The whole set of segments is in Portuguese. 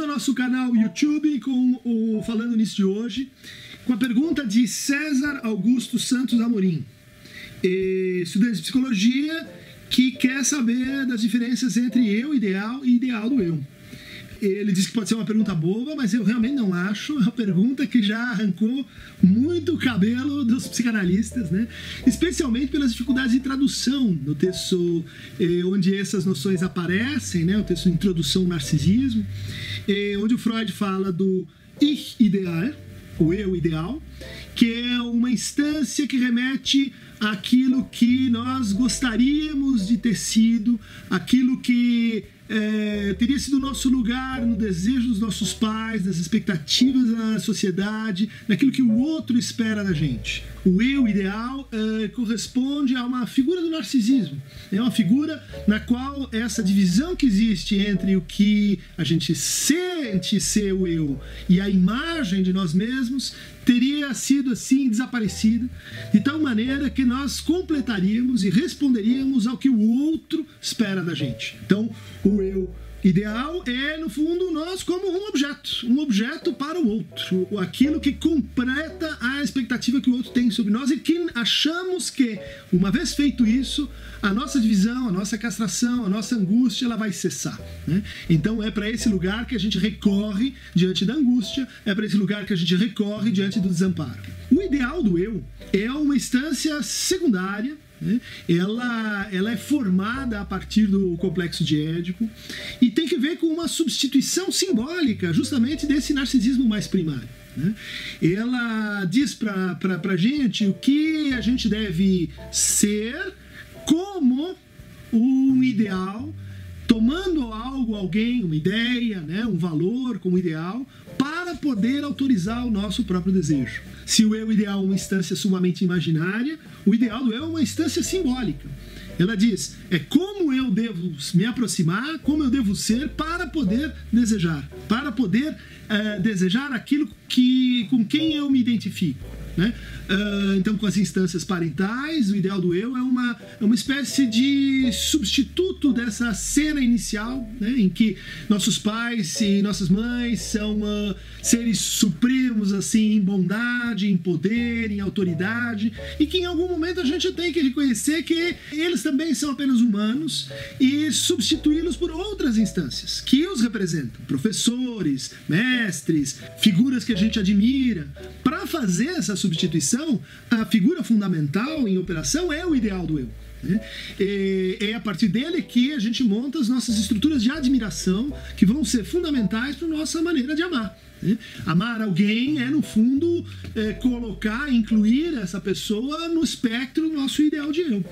ao nosso canal YouTube com o Falando Nisso de hoje, com a pergunta de César Augusto Santos Amorim, estudante de psicologia que quer saber das diferenças entre eu ideal e ideal do eu. Ele disse que pode ser uma pergunta boba, mas eu realmente não acho. É uma pergunta que já arrancou muito o cabelo dos psicanalistas, né? Especialmente pelas dificuldades de tradução no texto eh, onde essas noções aparecem, né? O texto Introdução ao Narcisismo, eh, onde o Freud fala do ich ideal, o eu ideal, que é uma instância que remete àquilo que nós gostaríamos de ter sido, aquilo que é, teria sido o nosso lugar no desejo dos nossos pais, nas expectativas da sociedade, naquilo que o outro espera da gente. O eu ideal é, corresponde a uma figura do narcisismo. É uma figura na qual essa divisão que existe entre o que a gente sente ser o eu e a imagem de nós mesmos teria sido assim desaparecida, de tal maneira que nós completaríamos e responderíamos ao que o outro espera da gente. Então, o eu ideal é, no fundo, nós como um objeto, um objeto para o outro, aquilo que completa a expectativa que o outro tem sobre nós e que achamos que, uma vez feito isso, a nossa divisão, a nossa castração, a nossa angústia, ela vai cessar. Né? Então é para esse lugar que a gente recorre diante da angústia, é para esse lugar que a gente recorre diante do desamparo. O ideal do eu é uma instância secundária né? ela, ela é formada a partir do complexo de Édipo e tem que ver com uma substituição simbólica justamente desse narcisismo mais primário. Né? Ela diz para a gente o que a gente deve ser como um ideal, tomando algo, alguém, uma ideia, né, um valor como ideal, para poder autorizar o nosso próprio desejo. Se o eu ideal é uma instância sumamente imaginária, o ideal do eu é uma instância simbólica. Ela diz: é como eu devo me aproximar, como eu devo ser para poder desejar, para poder é, desejar aquilo que, com quem eu me identifico. Né? Uh, então, com as instâncias parentais, o ideal do eu é uma, é uma espécie de substituto dessa cena inicial, né? em que nossos pais e nossas mães são uh, seres supremos, assim, em bondade, em poder, em autoridade, e que em algum momento a gente tem que reconhecer que eles também são apenas humanos e substituí-los por outras instâncias que os representam, professores, mestres, figuras que a gente admira, para fazer essa substituição, a figura fundamental em operação é o ideal do eu. Né? É a partir dele que a gente monta as nossas estruturas de admiração que vão ser fundamentais para nossa maneira de amar. Né? Amar alguém é, no fundo, é, colocar, incluir essa pessoa no espectro do nosso ideal de eu.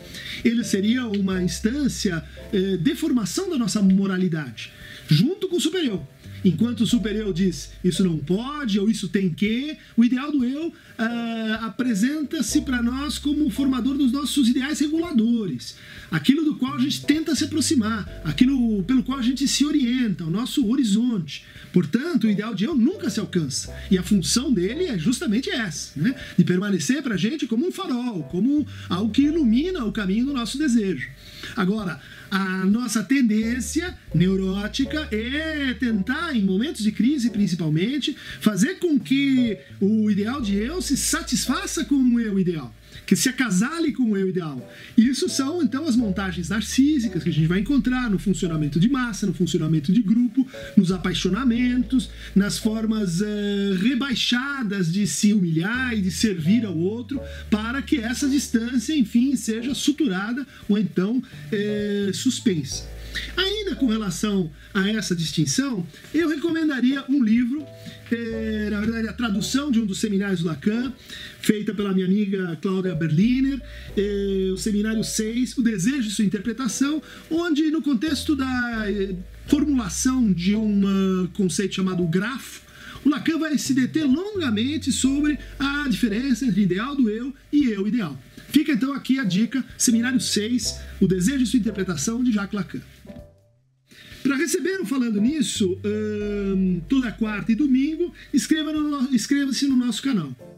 Ele seria uma instância é, de formação da nossa moralidade, junto com o superior. Enquanto o super-eu diz isso não pode ou isso tem que, o ideal do eu uh, apresenta-se para nós como o formador dos nossos ideais reguladores, aquilo do qual a gente tenta se aproximar, aquilo pelo qual a gente se orienta, o nosso horizonte. Portanto, o ideal de eu nunca se alcança. E a função dele é justamente essa, né? de permanecer para a gente como um farol, como algo que ilumina o caminho do nosso desejo. Agora, a nossa tendência neurótica é tentar, em momentos de crise principalmente, fazer com que o ideal de eu se satisfaça com o eu ideal que se acasale com o eu ideal. Isso são então as montagens narcísicas que a gente vai encontrar no funcionamento de massa, no funcionamento de grupo, nos apaixonamentos, nas formas uh, rebaixadas de se humilhar e de servir ao outro, para que essa distância, enfim, seja suturada ou então eh, suspensa. Ainda com relação a essa distinção, eu recomendaria um livro, é, na verdade, a tradução de um dos seminários do Lacan, feita pela minha amiga Cláudia Berliner, é, o seminário 6, O Desejo e Sua Interpretação, onde, no contexto da é, formulação de um conceito chamado grafo, Lacan vai se deter longamente sobre a diferença entre ideal do eu e eu ideal. Fica então aqui a dica, seminário 6, O Desejo e Sua Interpretação, de Jacques Lacan. Para receber o Falando Nisso, hum, toda quarta e domingo, inscreva-se no, inscreva no nosso canal.